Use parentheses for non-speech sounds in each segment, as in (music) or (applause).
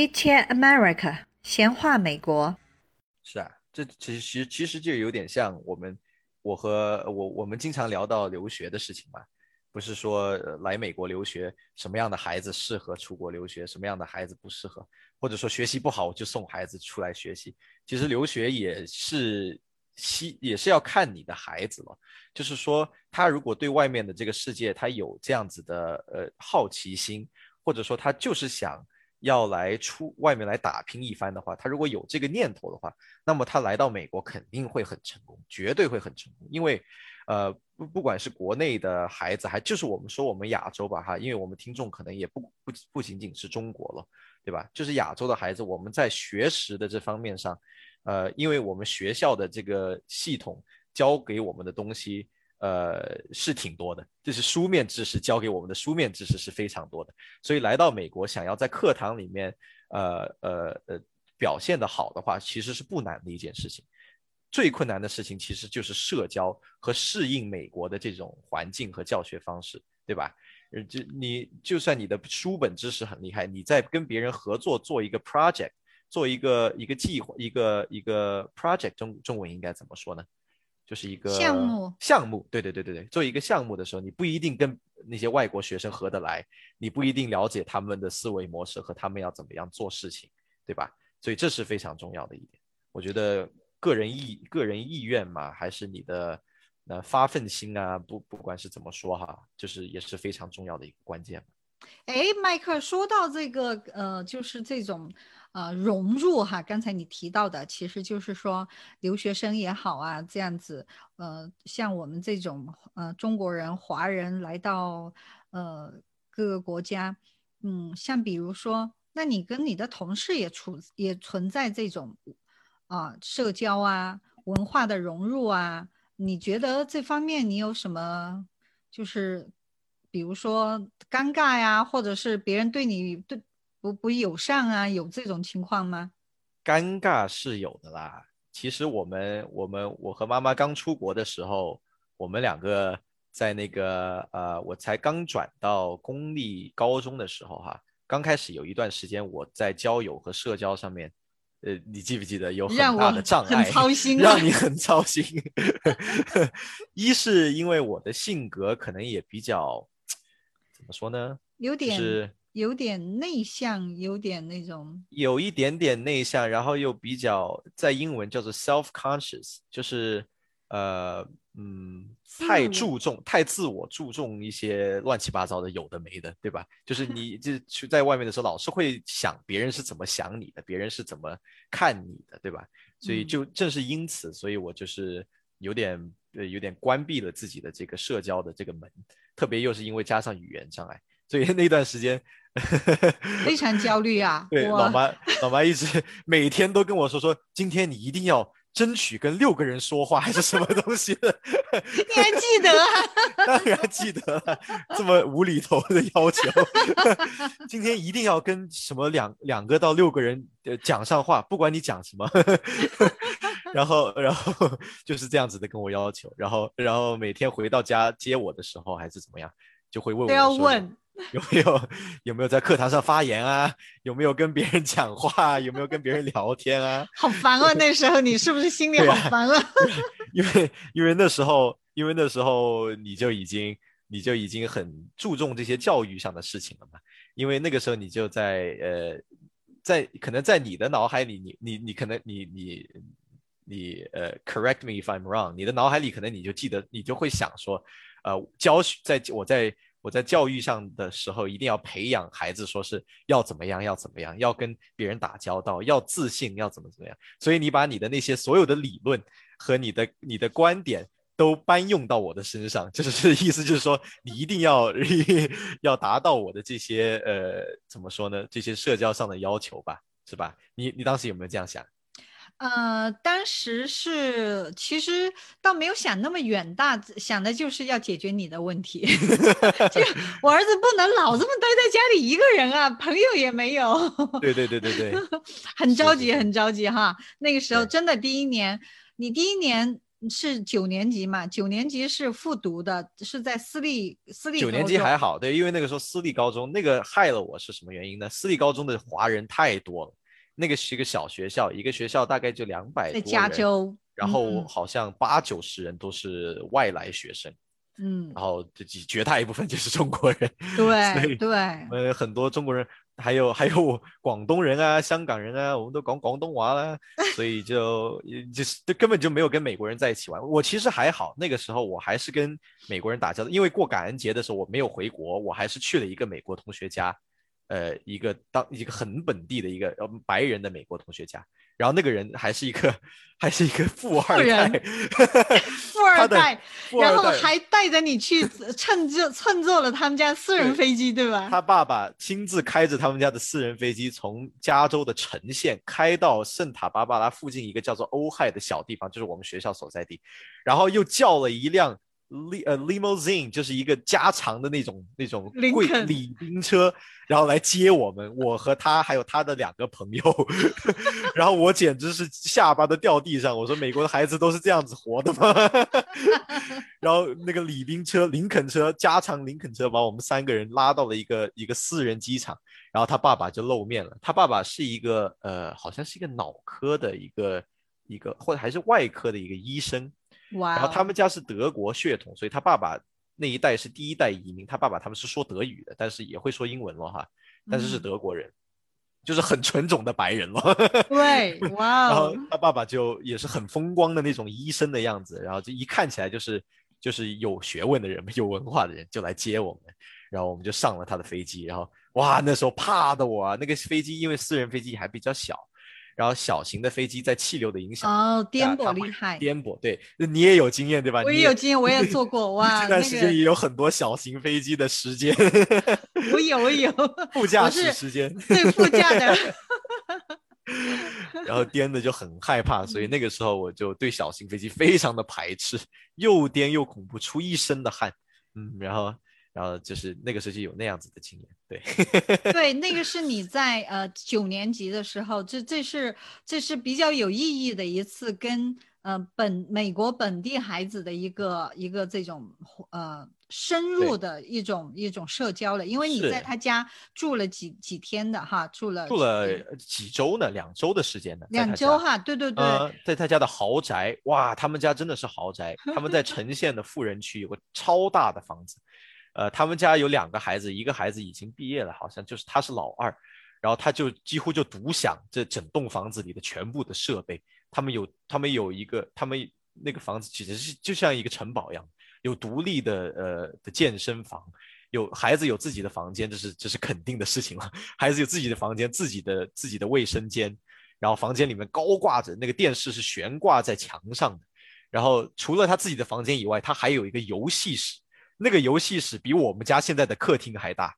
Chit Chat America，闲话美国。是啊，这其实其实就有点像我们我和我我们经常聊到留学的事情嘛。不是说来美国留学什么样的孩子适合出国留学，什么样的孩子不适合，或者说学习不好就送孩子出来学习。其实留学也是希也是要看你的孩子了，就是说他如果对外面的这个世界他有这样子的呃好奇心，或者说他就是想要来出外面来打拼一番的话，他如果有这个念头的话，那么他来到美国肯定会很成功，绝对会很成功，因为。呃，不，不管是国内的孩子，还就是我们说我们亚洲吧，哈，因为我们听众可能也不不不仅仅是中国了，对吧？就是亚洲的孩子，我们在学识的这方面上，呃，因为我们学校的这个系统教给我们的东西，呃，是挺多的，就是书面知识教给我们的书面知识是非常多的，所以来到美国，想要在课堂里面，呃呃呃，表现的好的话，其实是不难的一件事情。最困难的事情其实就是社交和适应美国的这种环境和教学方式，对吧？就你就算你的书本知识很厉害，你在跟别人合作做一个 project，做一个一个计划，一个一个 project，中中文应该怎么说呢？就是一个项目。项目，对对对对对，做一个项目的时候，你不一定跟那些外国学生合得来，你不一定了解他们的思维模式和他们要怎么样做事情，对吧？所以这是非常重要的一点，我觉得。个人意个人意愿嘛，还是你的那发奋心啊？不不管是怎么说哈，就是也是非常重要的一个关键。哎，麦克说到这个呃，就是这种呃融入哈，刚才你提到的，其实就是说留学生也好啊，这样子呃，像我们这种呃中国人、华人来到呃各个国家，嗯，像比如说，那你跟你的同事也处也存在这种。啊，社交啊，文化的融入啊，你觉得这方面你有什么？就是，比如说尴尬呀，或者是别人对你对不不友善啊，有这种情况吗？尴尬是有的啦。其实我们我们我和妈妈刚出国的时候，我们两个在那个呃，我才刚转到公立高中的时候哈，刚开始有一段时间我在交友和社交上面。呃，你记不记得有很大的障碍，(laughs) 让你很操心。一是因为我的性格可能也比较，怎么说呢？有点有点内向，有点那种，有一点点内向，然后又比较在英文叫做 self conscious，就是呃。嗯，太注重、太自我注重一些乱七八糟的有的没的，对吧？就是你就 (laughs) 去在外面的时候，老是会想别人是怎么想你的，别人是怎么看你的，对吧？所以就正是因此，所以我就是有点呃有点关闭了自己的这个社交的这个门，特别又是因为加上语言障碍，所以那段时间非常焦虑啊。对，老妈老妈一直每天都跟我说说，今天你一定要。争取跟六个人说话还是什么东西的？(laughs) 你还记得？(laughs) 当然记得了，这么无厘头的要求。(laughs) 今天一定要跟什么两两个到六个人讲上话，不管你讲什么。然后，然后就是这样子的跟我要求。然后，然后每天回到家接我的时候还是怎么样，就会问我都要问。有没有有没有在课堂上发言啊？有没有跟别人讲话？有没有跟别人聊天啊？(laughs) 好烦啊！那时候你是不是心里好烦啊？因为因为那时候因为那时候你就已经你就已经很注重这些教育上的事情了嘛。因为那个时候你就在呃在可能在你的脑海里，你你你可能你你你呃，correct me if I'm wrong，你的脑海里可能你就记得你就会想说，呃，教学在我在。我在教育上的时候，一定要培养孩子，说是要怎么样，要怎么样，要跟别人打交道，要自信，要怎么怎么样。所以你把你的那些所有的理论和你的你的观点都搬用到我的身上，就是 (laughs) 意思就是说，你一定要 (laughs) 要达到我的这些呃，怎么说呢？这些社交上的要求吧，是吧？你你当时有没有这样想？呃，当时是其实倒没有想那么远大，想的就是要解决你的问题。(laughs) 就 (laughs) 我儿子不能老这么待在家里一个人啊，朋友也没有。对对对对对，(laughs) 很着急，很着急哈。那个时候真的第一年，你第一年是九年级嘛？九年级是复读的，是在私立私立九年级还好，对，因为那个时候私立高中那个害了我是什么原因呢？私立高中的华人太多了，那个是一个小学校，一个学校大概就两百在加州，然后好像八九十人都是外来学生。嗯，然后这几绝大一部分就是中国人，(laughs) 对对，呃，很多中国人，还有还有广东人啊、香港人啊，我们都讲广东话啦，所以就就是根本就没有跟美国人在一起玩。我其实还好，那个时候我还是跟美国人打交道，因为过感恩节的时候我没有回国，我还是去了一个美国同学家，呃，一个当一个很本地的一个呃白人的美国同学家。然后那个人还是一个，(laughs) 还是一个富二 (laughs) 代，富二代，然后还带着你去乘坐乘坐了他们家私人飞机，对吧？他爸爸亲自开着他们家的私人飞机，从加州的城县开到圣塔芭芭拉附近一个叫做欧亥的小地方，就是我们学校所在地，然后又叫了一辆。Li 呃 limousine 就是一个加长的那种那种贵礼宾车，然后来接我们，我和他还有他的两个朋友，(laughs) 然后我简直是下巴都掉地上。我说美国的孩子都是这样子活的吗？(laughs) 然后那个礼宾车林肯车加长林肯车把我们三个人拉到了一个一个私人机场，然后他爸爸就露面了。他爸爸是一个呃好像是一个脑科的一个一个或者还是外科的一个医生。然后他们家是德国血统，所以他爸爸那一代是第一代移民。他爸爸他们是说德语的，但是也会说英文了哈。但是是德国人，就是很纯种的白人了。对，(laughs) 哇。然后他爸爸就也是很风光的那种医生的样子，然后就一看起来就是就是有学问的人，(laughs) 有文化的人，就来接我们。然后我们就上了他的飞机，然后哇，那时候怕的我，那个飞机因为私人飞机还比较小。然后小型的飞机在气流的影响哦，颠簸厉害，颠簸对，你也有经验对吧？我也有经验，我也做过 (laughs) 哇。这段时间也有很多小型飞机的时间，我有 (laughs) 我有副驾驶时间，对副驾的，(laughs) 然后颠的就很害怕，所以那个时候我就对小型飞机非常的排斥，又颠又恐怖，出一身的汗，嗯，然后。然后就是那个时期有那样子的经验，对，(laughs) 对，那个 (laughs) 是你在呃九年级的时候，这这是这是比较有意义的一次跟呃本美国本地孩子的一个一个这种呃深入的一种一种社交了，因为你在他家住了几几天的哈，住了住了几周呢，两周的时间呢，两周哈，对对对，在他家的豪宅，哇，他们家真的是豪宅，他们在 (laughs) 城县的富人区有个超大的房子。呃，他们家有两个孩子，一个孩子已经毕业了，好像就是他是老二，然后他就几乎就独享这整栋房子里的全部的设备。他们有，他们有一个，他们那个房子其实是就像一个城堡一样，有独立的呃的健身房，有孩子有自己的房间，这是这是肯定的事情了。(laughs) 孩子有自己的房间，自己的自己的卫生间，然后房间里面高挂着那个电视是悬挂在墙上的，然后除了他自己的房间以外，他还有一个游戏室。那个游戏室比我们家现在的客厅还大，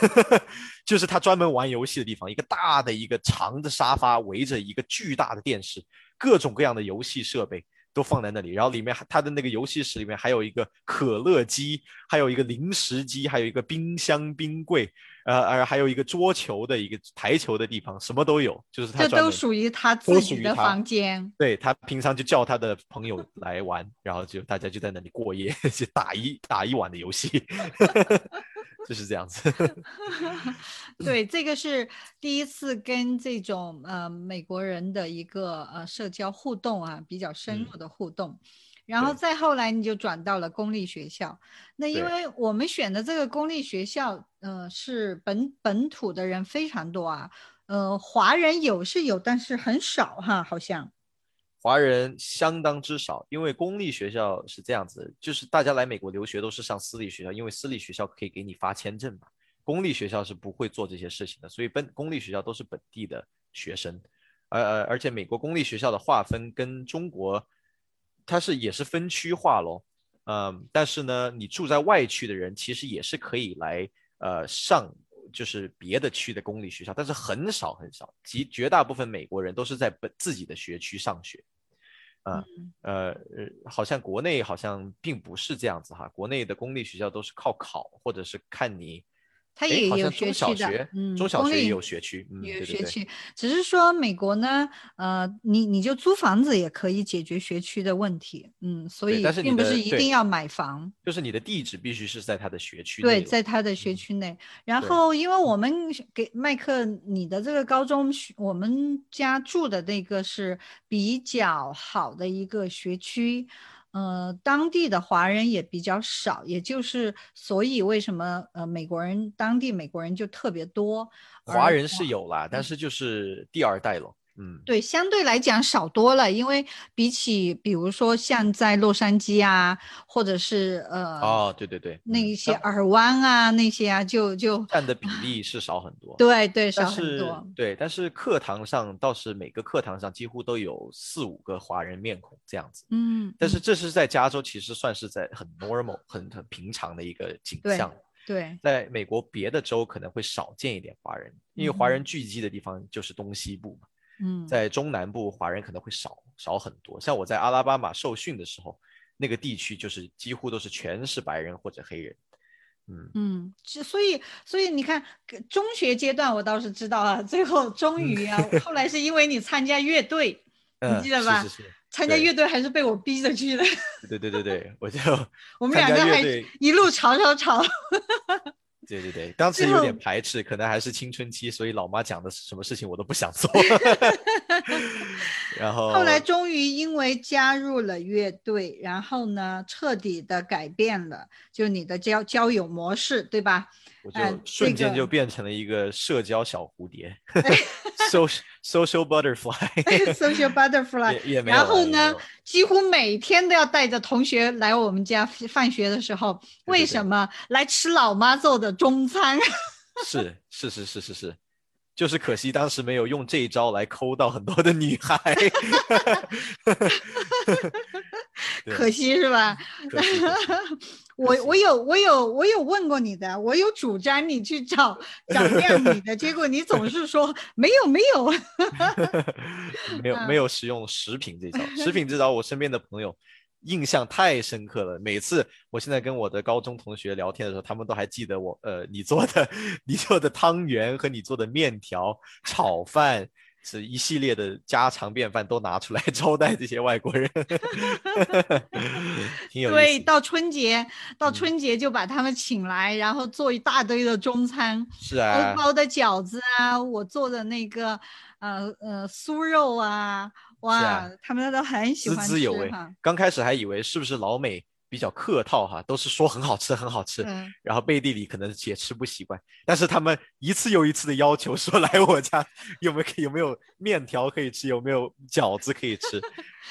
(laughs) 就是他专门玩游戏的地方。一个大的一个长的沙发，围着一个巨大的电视，各种各样的游戏设备都放在那里。然后里面他的那个游戏室里面还有一个可乐机，还有一个零食机，还有一个冰箱冰柜。呃，而还有一个桌球的一个台球的地方，什么都有，就是他这都属于他自己的房间。对他平常就叫他的朋友来玩，然后就大家就在那里过夜，(laughs) 就打一打一晚的游戏，(laughs) 就是这样子。(laughs) 对，这个是第一次跟这种呃美国人的一个呃社交互动啊，比较深入的互动。然后再后来，你就转到了公立学校。那因为我们选的这个公立学校，呃，是本本土的人非常多啊，呃，华人有是有，但是很少哈，好像。华人相当之少，因为公立学校是这样子，就是大家来美国留学都是上私立学校，因为私立学校可以给你发签证嘛，公立学校是不会做这些事情的，所以本公立学校都是本地的学生，而而而且美国公立学校的划分跟中国。它是也是分区划咯。嗯，但是呢，你住在外区的人其实也是可以来呃上，就是别的区的公立学校，但是很少很少，极绝大部分美国人都是在本自己的学区上学，啊呃好像国内好像并不是这样子哈，国内的公立学校都是靠考或者是看你。它也有学区的，，嗯，中小学也有学区，嗯，也有学区，只是说美国呢，呃，你你就租房子也可以解决学区的问题，嗯，所以并不是一定要买房，就是你的地址必须是在他的学区对，在他的学嗯区内。然后，因为我们给麦克你的这个高中学，我们家住的那个是比较好的一个学区，呃，当地的华人也比较少，也就是所以为什么呃美国人当地美国人就特别多，华人是有啦，但是就是第二代了，嗯，对，相对来讲少多了，因为比起比如说像在洛杉矶啊，或者是呃、哦，对对对，嗯那一些像耳湾啊那些啊，就就占的比例是少很多，对对少很多。对，但是课堂上倒是每个课堂上几乎都有四五个华人面孔这样子，嗯，但是嗯。这是在加州其实算是在很 normal 很很平常的一个景对象。对。在美国别的州可能会少见一点华人，因为华人嗯聚集的地方就是东西部嘛，嗯在中南部华人可能会少少很多。像我在阿拉巴马受训的时候，那个地区就是几乎都是全是白人或者黑人。嗯，嗯，所以所以你看，中学阶段我倒是知道啊，最后终于啊，后来是因为你参加乐队，你记得吧是是是，参加乐队还是被我逼着去的，对对对对，我就 (laughs) 我们两个还一路吵吵吵。对对对，当时有点排斥，可能还是青春期，所以老妈讲的是什么事情我都不想做。(laughs) 然后后来终于因为加入了乐队，然后呢，彻底的改变了，就你的交交友模式，对吧？我哎就瞬间就变成了一个社交小蝴蝶，(laughs) social social butterfly，social butterfly，(laughs) 也也没有然后呢几乎每天都要带着同学来我们家放学的时候，对对为什么？来吃老妈做的中餐？(laughs) 是是是是是是，就是可惜当时没有用这一招来抠到很多的女孩，对 (laughs) (laughs) 可惜是吧？(laughs) 我我有我有我有问过你的，我有主张你去找找靓女的，结果你总是说没 (laughs) 有没有。没有嗯没有使用食品这招，食品这招我身边的朋友印象太深刻了。每次我现在跟我的高中同学聊天的时候，他们都还记得我呃你做的你做的汤圆和你做的面条、炒饭。是一系列的家常便饭都拿出来 (laughs) 招待这些外国人，(laughs) 挺有对，意思对。到春节到嗯春节就把他们请来，然后做一大堆的中餐，是啊，包的饺子啊，我做的那个呃呃酥肉啊，哇，啊他们都很喜滋欢滋有味吃。。刚开始还以为是不是老美比较客套哈，都是说很好吃很好吃，嗯，然后背地里可能也吃不习惯，但是他们一次又一次的要求说来我家有没有有没有面条可以吃，有没有饺子可以吃，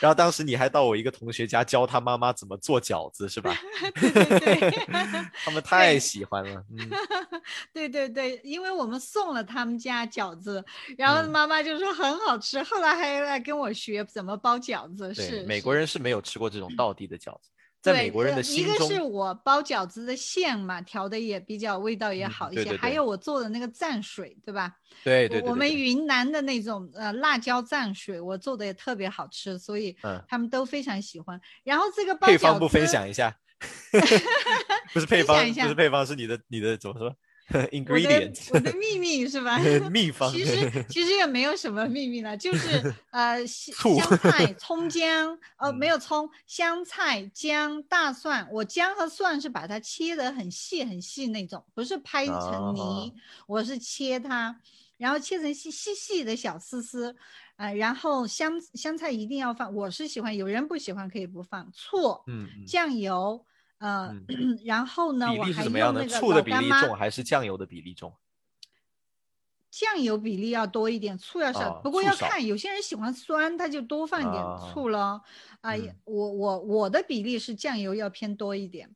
然后当时你还到我一个同学家教他妈妈怎么做饺子是吧？(laughs) 对对对。(laughs) 他们太喜欢了，嗯，(laughs) 对对对，因为我们送了他们家饺子，然后嗯妈妈就说很好吃，后来还来跟我学怎么包饺子。是美国人是没有吃过这种道地的饺子，在对美国人的呃一个，是我包饺子的馅嘛，调的也比较味道也嗯好一些，对对对还有我做的那个蘸水，对吧？对对对我们云南的那种呃辣椒蘸水，我做的也特别好吃，所以嗯他们都非常喜欢。然后这个包饺配方不分享一下，(laughs) 不是配方，不是配方，是你的你的怎么说 (laughs) ingredient 我的秘密是吧？(laughs) 秘方，其实其实也没有什么秘密了，就 (laughs) 是呃香香菜、葱姜，呃没嗯有葱，香菜、姜、大蒜。我姜和蒜是把它切得很细很细那种，不是拍成泥，哦我是切它，然后切成细细细的小丝丝。呃，然后香香菜一定要放，我是喜欢，有人不喜欢可以不放。醋、嗯嗯。酱油，呃，(clears throat) 然后呢，比例我还是怎么样的？用那个醋的比。例重还是酱油的比例重？酱油比例要多一点，醋要少。哦不过要看，有些人喜欢酸，他就多放一点啊醋咯。啊、我我我的比例是酱油要偏多一点。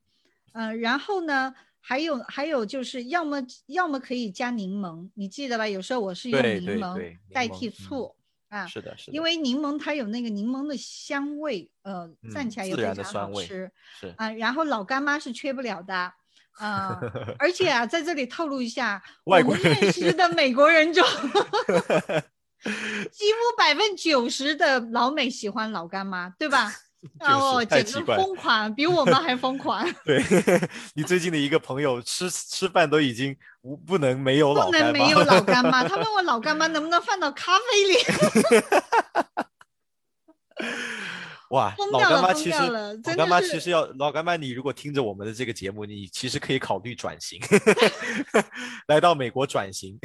嗯、然后呢，还有还有就是，要么要么可以加柠檬，你记得吧？有时候我是用柠檬代替醋、啊，是的，是的，因为柠檬它有那个柠檬的香味，呃，蘸嗯起来也非常好吃。是啊，然后老干妈是缺不了的。(laughs) 啊、而且啊，在这里透露一下，外我们国人认识的美国人中，(laughs) 几乎百分之九十的老美喜欢老干妈，对吧？(laughs) 就是太奇怪，疯狂，比我们还疯狂。(laughs) 对 (laughs) 你最近的一个朋友吃吃饭都已经无不能没有老不能没有老干妈，他问我老干妈能不能放到咖啡里。哇，老干妈其实老干妈其实要老干妈，你如果听着我们的这个节目，你其实可以考虑转型，(laughs) 来到美国转型，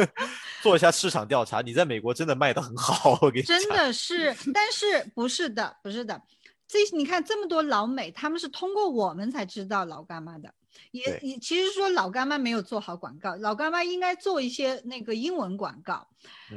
(laughs) 做一下市场调查。你在美国真的卖的很好，我给你真的是，但是不是的，不是的，这你看这么多老美，他们是通过我们才知道老干妈的。也也其实说老干妈没有做好广告，老干妈应该做一些那个英文广告。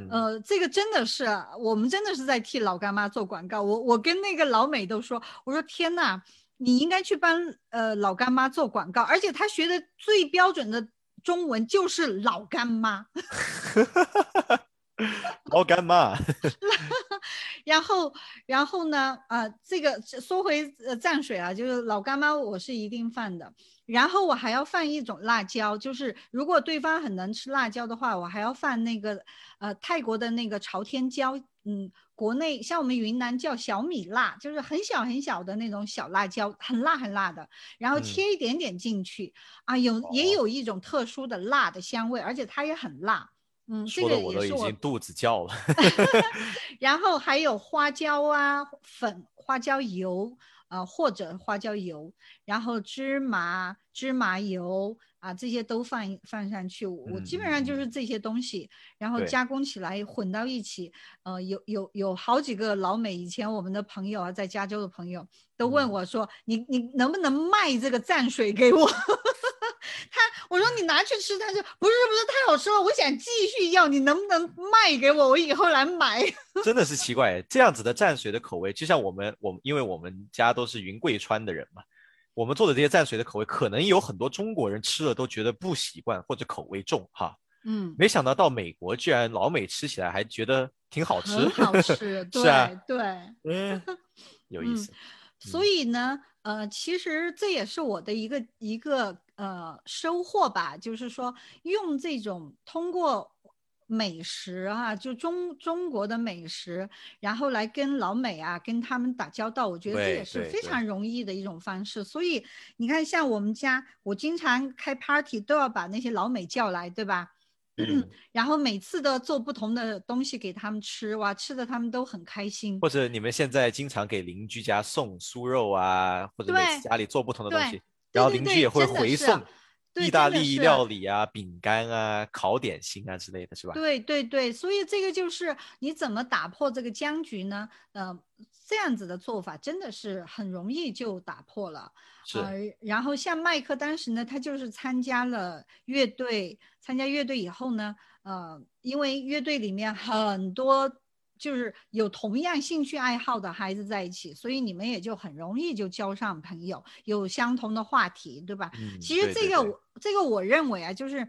呃，这个真的是我们真的是在替老干妈做广告。我我跟那个老美都说，我说天哪，你应该去帮呃老干妈做广告，而且他学的最标准的中文就是老干妈。(laughs) (laughs) 老干妈。(laughs) 然后然后呢？啊，这个说回呃蘸水啊，就是老干妈我是一定放的。然后我还要放一种辣椒，就是如果对方很能吃辣椒的话，我还要放那个呃泰国的那个朝天椒，嗯，国内像我们云南叫小米辣，就是很小很小的那种小辣椒，很辣很辣的，然后切一点点进去啊，有也有一种特殊的辣的香味，而且它也很辣，嗯，这个我都已经肚子叫了。(laughs) 然后还有花椒啊粉，花椒油。啊，或者花椒油，然后芝麻、芝麻油啊，这些都放放上去。我基本上就是这些东西，然后加工起来混到一起。呃，有有有好几个老美，以前我们的朋友啊，在加州的朋友都问我说：“你你能不能卖这个蘸水给我？” (laughs) 他我说你拿去吃，他说不是不是太好吃了，我想继续要，你能不能卖给我？我以后来买。(laughs) 真的是奇怪，这样子的蘸水的口味，就像我们我因为我们家都是云贵川的人嘛，我们做的这些蘸水的口味，可能有很多中国人吃了都觉得不习惯或者口味重哈。嗯，没想到到美国居然老美吃起来还觉得挺好吃，很好吃，(laughs) 是啊，对，嗯，有意思。所以呢，呃，其实这也是我的一个一个。呃，收获吧，就是说用这种通过美食啊，就中中国的美食，然后来跟老美啊，跟他们打交道，我觉得这也是非常容易的一种方式。所以你看，像我们家，我经常开 party 都要把那些老美叫来，对吧？然后每次都做不同的东西给他们吃，哇，吃的他们都很开心。或者你们现在经常给邻居家送酥肉啊，或者每次家里做不同的东西。然后邻居也会回送意大利料理啊、饼干啊、烤点心啊之类的是吧？对对对，所以这个就是你怎么打破这个僵局呢？呃，这样子的做法真的是很容易就打破了。是。然后像麦克当时呢，他就是参加了乐队，参加乐队以后呢，呃，因为乐队里面很多。就是有同样兴趣爱好的孩子在一起，所以你们也就很容易就交上朋友，有相同的话题，对吧？其实这个我这个我认为啊，就是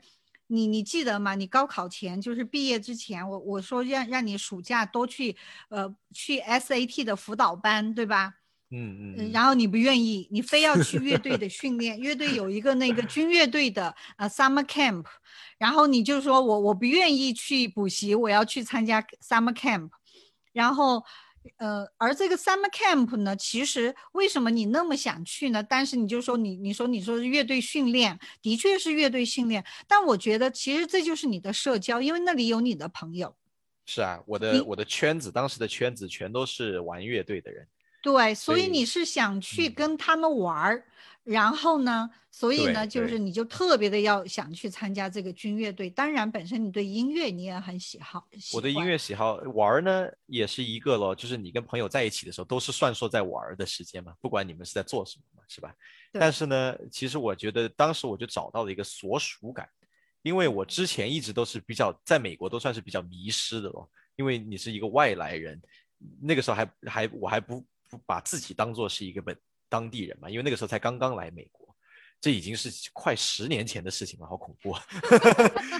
你你记得吗？你高考前就是毕业之前，我我说让让你暑假多去呃去 SAT 的辅导班，对吧？嗯嗯。然后你不愿意，你非要去乐队的训练，乐队有一个那个军乐队的呃 summer camp，然后你就说我我不愿意去补习，我要去参加 summer camp。然后，呃，而这个 summer camp 呢，其实为什么你那么想去呢？但是你就说你，你说你说乐队训练，的确是乐队训练，但我觉得其实这就是你的社交，因为那里有你的朋友。是啊，我的我的圈子，当时的圈子全都是玩乐队的人。对，所以你是想去跟他们玩儿。然后呢？所以呢，就是你就特别的要想去参加这个军乐队。当然，本身你对音乐你也很喜好。我的音乐喜好玩呢，也是一个咯，就是你跟朋友在一起的时候，都是算说在玩的时间嘛，不管你们是在做什么嘛，是吧？但是呢，其实我觉得当时我就找到了一个所属感，因为我之前一直都是比较在美国都算是比较迷失的咯，因为你是一个外来人，那个时候还还我还不不把自己当做是一个本。当地人嘛，因为那个时候才刚刚来美国，这已经是快十年前的事情了，好恐怖。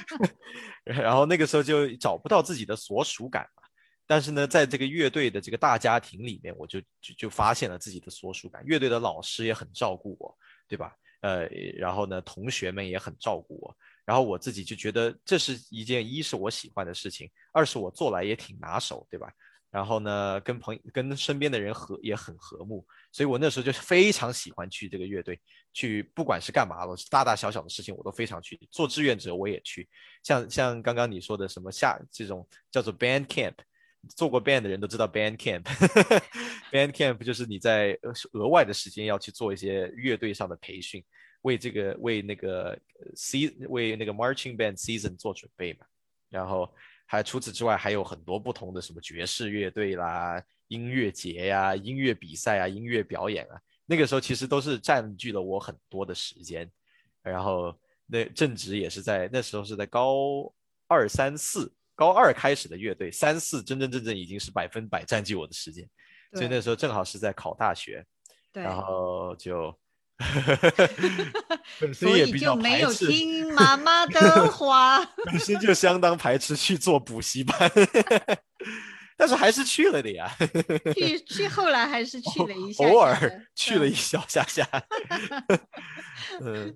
(laughs) 然后那个时候就找不到自己的所属感嘛。但是呢，在这个乐队的这个大家庭里面，我就就就发现了自己的所属感。乐队的老师也很照顾我，对吧？呃，然后呢，同学们也很照顾我。然后我自己就觉得这是一件一是我喜欢的事情，二是我做来也挺拿手，对吧？然后呢，跟朋跟身边的人和也很和睦，所以我那时候就非常喜欢去这个乐队，去不管是干嘛了，大大小小的事情我都非常去做志愿者，我也去。像像刚刚你说的什么下这种叫做 band camp，做过 band 的人都知道 band camp，band camp (laughs) 就是你在额外的时间要去做一些乐队上的培训，为这个为那个 se 为那个 marching band season 做准备嘛，然后。还除此之外，还有很多不同的什么爵士乐队啦、音乐节呀、音乐比赛啊、音乐表演啊。那个时候其实都是占据了我很多的时间。然后那正值也是在那时候是在高二、三四，高二开始的乐队，三四真真正正已经是百分百占据我的时间。所以那时候正好是在考大学，然后就。(laughs) 所以就没有听妈妈的话，(laughs) 本身就相当排斥去做补习班，(laughs) 但是还是去了的呀。去去后来还是去了一下，偶尔去了一小下下。嗯，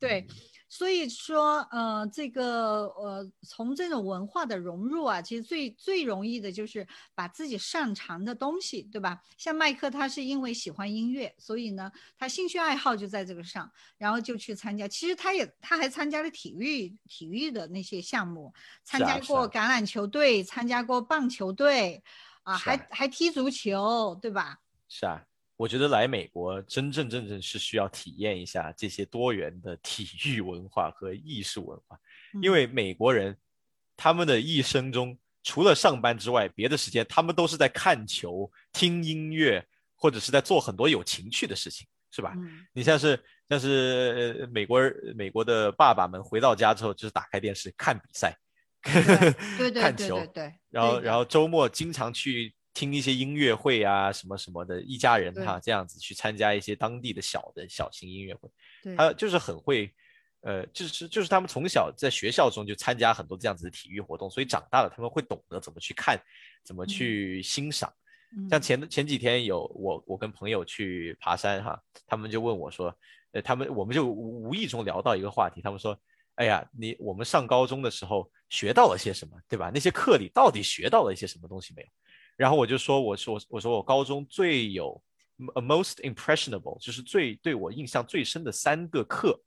对。所以说，呃，这个，呃，从这种文化的融入啊，其实最最容易的就是把自己擅长的东西，对吧？像麦克，他是因为喜欢音乐，所以呢，他兴趣爱好就在这个上，然后就去参加。其实他也他还参加了体育体育的那些项目，参加过橄榄球队，参加过棒球队，啊，还还踢足球，对吧？是啊。我觉得来美国真正正正是需要体验一下这些多元的体育文化和艺术文化，因为美国人他们的一生中除了上班之外，别的时间他们都是在看球、听音乐，或者是在做很多有情趣的事情，是吧？你像是像是美国美国的爸爸们回到家之后就是打开电视看比赛，对 (laughs) 对看球，对，然后然后周末经常去。听一些音乐会啊，什么什么的，一家人哈这样子去参加一些当地的小的小型音乐会，他就是很会，呃，就是就是他们从小在学校中就参加很多这样子的体育活动，所以长大了他们会懂得怎么去看，怎么去欣赏。像前前几天有我我跟朋友去爬山哈，他们就问我说，呃，他们我们就无意中聊到一个话题，他们说，哎呀，你我们上高中的时候学到了些什么，对吧？那些课里到底学到了一些什么东西没有？然后我就说，我说我说我高中最有 most impressionable，就是最对我印象最深的三个课，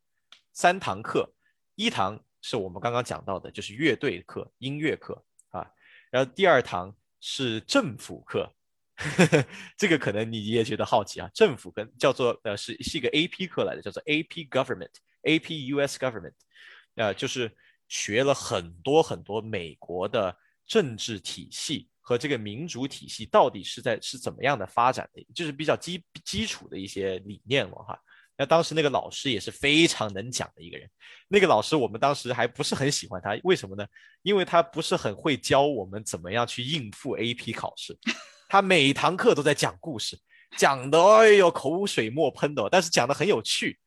三堂课，一堂是我们刚刚讲到的，就是乐队课、音乐课啊。然后第二堂是政府课，(laughs) 这个可能你也觉得好奇啊。政府跟叫做呃是是一个 AP 课来的，叫做 AP Government，AP US Government，呃就是学了很多很多美国的政治体系。和这个民主体系到底是在是怎么样的发展的，就是比较基基础的一些理念了哈。那当时那个老师也是非常能讲的一个人。那个老师我们当时还不是很喜欢他，为什么呢？因为他不是很会教我们怎么样去应付 AP 考试。(laughs) 他每堂课都在讲故事，讲的哎呦口水沫喷的，但是讲的很有趣。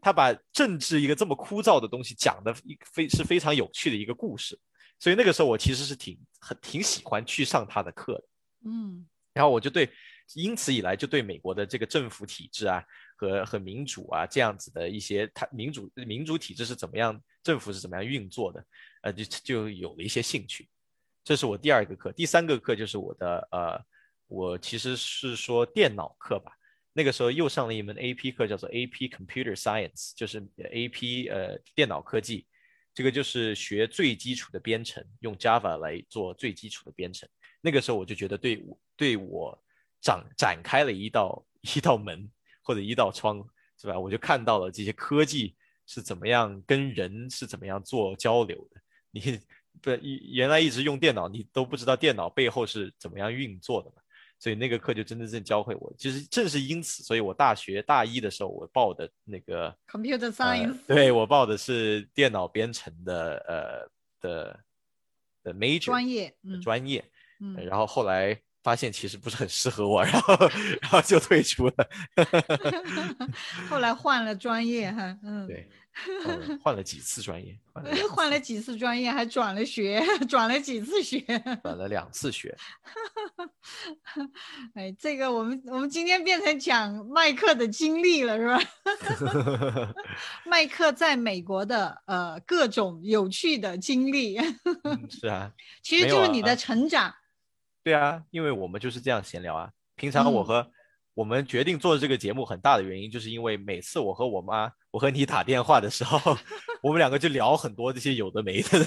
他把政治一个这么枯燥的东西讲的非是非常有趣的一个故事。所以那个时候我其实是挺很挺喜欢去上他的课的，嗯，然后我就对，因此以来就对美国的这个政府体制啊和和民主啊这样子的一些，他民主民主体制是怎么样，政府是怎么样运作的，呃，就就有了一些兴趣。这是我第二个课，第三个课就是我的呃，我其实是说电脑课吧。那个时候又上了一门 AP 课，叫做 AP Computer Science，就是 AP 呃电脑科技。这个就是学最基础的编程，用 Java 来做最基础的编程。那个时候我就觉得对我对我展展开了一道一道门或者一道窗，是吧？我就看到了这些科技是怎么样跟人是怎么样做交流的。你 (laughs) 不原来一直用电脑，你都不知道电脑背后是怎么样运作的嘛？所以那个课就真真正教会我，就是正是因此，所以我大学大一的时候，我报的那个 computer science，对我报的是电脑编程的呃的的 major 专业专业，嗯，然后后来发现其实不是很适合我，然后然后就退出了，(laughs) 后来换了专业哈，嗯，对。换了几次专业，换了 (laughs) 几次专业，还转了学，转了几次学，转了两次学。(laughs) 哎，这个我们我们今天变成讲麦克的经历了，是吧？麦克在美国的呃各种有趣的经历。是啊，其实就是你的成长。对啊，因为我们就是这样闲聊啊。平常我和我们决定做这个节目很大的原因，就是因为每次我和我妈，我和你打电话的时候，(laughs) 我们两个就聊很多这些有的没的。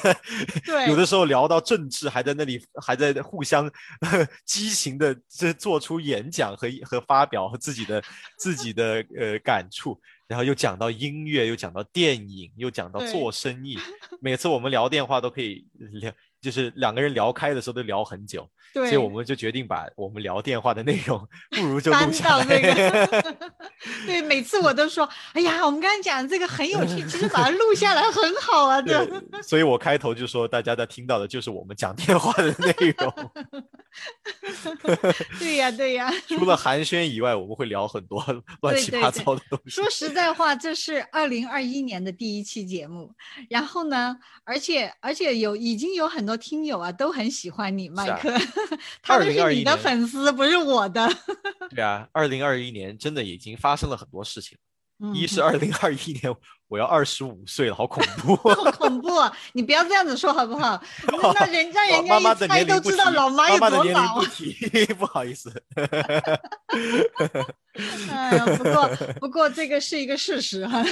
对，有的时候聊到政治，还在那里还在互相 (laughs) 激情的这做出演讲和和发表和自己的自己的呃感触。然后又讲到音乐，又讲到电影，又讲到做生意。每次我们聊电话都可以聊，就是两个人聊开的时候都聊很久。对，所以我们就决定把我们聊电话的内容，(laughs) 不如就录下来。(laughs) 对，每次我都说，哎呀，我们刚才讲的这个很有趣，其实把它 (laughs) 录下来很好啊。对，所以我开头就说，大家在听到的就是我们讲电话的内容。(laughs) 对呀，对呀。除了寒暄以外，我们会聊很多乱七八糟的东西。说实在话，这是二零二一年的第一期节目。然后呢，而且而且有已经有很多听友啊，都很喜欢你，麦克。(laughs) 他们是你的粉丝，不是我的。对啊，二零二一年真的已经发生了很多事情。一是二零二一年我要二十五岁了，好恐怖！(laughs) 好恐怖！你不要这样子说好不好？那 (laughs) 人家人家一猜都知道老妈有多老。不提，不好意思。(laughs) 哎呀，不过不过这个是一个事实哈。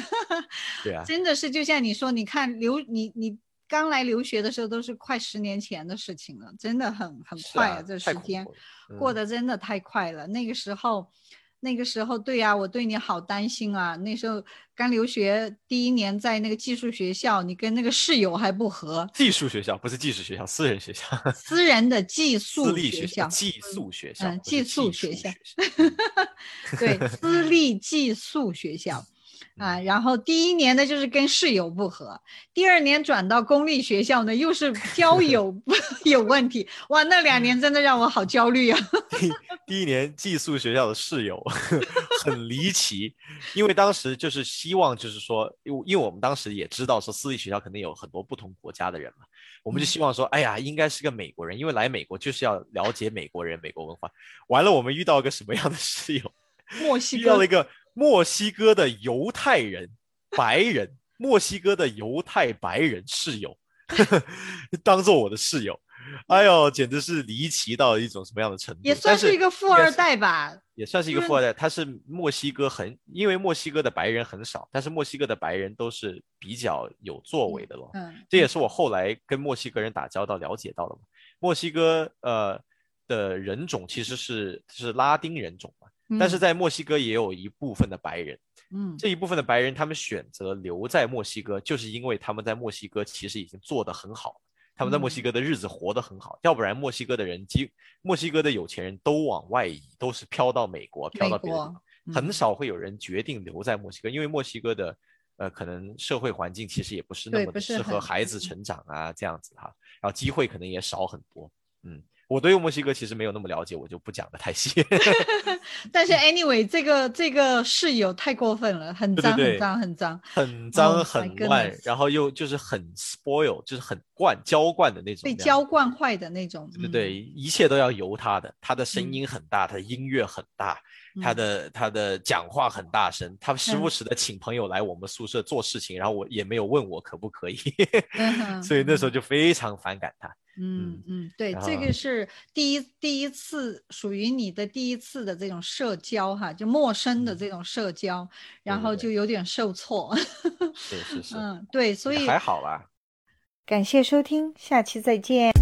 对啊，真的是就像你说，你看留你你刚来留学的时候都是快十年前的事情了，真的很很快啊，这时间过得真的太快了。那个时候。那个时候，对呀，我对你好担心啊。那时候刚留学第一年，在那个寄宿学校，你跟那个室友还不和。寄宿学校不是寄宿学校，私人学校。(laughs) 私人的寄宿学校。寄宿学校。嗯，寄宿学校。对，私立寄宿学校。啊，然后第一年呢就是跟室友不和，第二年转到公立学校呢又是交友 (laughs) (laughs) 有问题，哇，那两年真的让我好焦虑啊。(laughs) 第第一年寄宿学校的室友很离奇，因为当时就是希望就是说，因为因为我们当时也知道说私立学校肯定有很多不同国家的人嘛，我们就希望说，哎呀，应该是个美国人，因为来美国就是要了解美国人、美国文化。完了，我们遇到一个什么样的室友？墨西哥。遇到了一个。墨西哥的犹太人，白人，墨西哥的犹太白人室友，(laughs) 当做我的室友，哎呦，简直是离奇到一种什么样的程度？也算是一个富二代吧，也算是一个富二代。他是墨西哥很，因为墨西哥的白人很少，但是墨西哥的白人都是比较有作为的咯。嗯，这也是我后来跟墨西哥人打交道了解到的嘛。墨西哥呃的人种其实是是拉丁人种嘛。但是在墨西哥也有一部分的白人，嗯，这一部分的白人他们选择留在墨西哥，就是因为他们在墨西哥其实已经做得很好，他们在墨西哥的日子活得很好，要不然墨西哥的人，基墨西哥的有钱人都往外移，都是飘到美国，飘到别的地方，很少会有人决定留在墨西哥，因为墨西哥的呃可能社会环境其实也不是那么的适合孩子成长啊，这样子哈，然后机会可能也少很多，嗯。我对墨西哥其实没有那么了解，我就不讲的太细。(laughs) 但是 anyway，这个这个室友太过分了，很脏很脏很脏，很脏很乱，然后又就是很 spoil，就是很惯娇惯的那种，被娇惯坏的那种。对对，一切都要由他的，他的声音很大，他的音乐很大，他的他的讲话很大声，他时不时的请朋友来我们宿舍做事情，然后我也没有问我可不可以，(laughs) 所以那时候就非常反感他。嗯嗯，对，这个是第一第一次属于你的第一次的这种社交哈，就陌生的这种社交，然后就有点受挫。是 (laughs) 是是，嗯，对，所以还好啦。感谢收听，下期再见。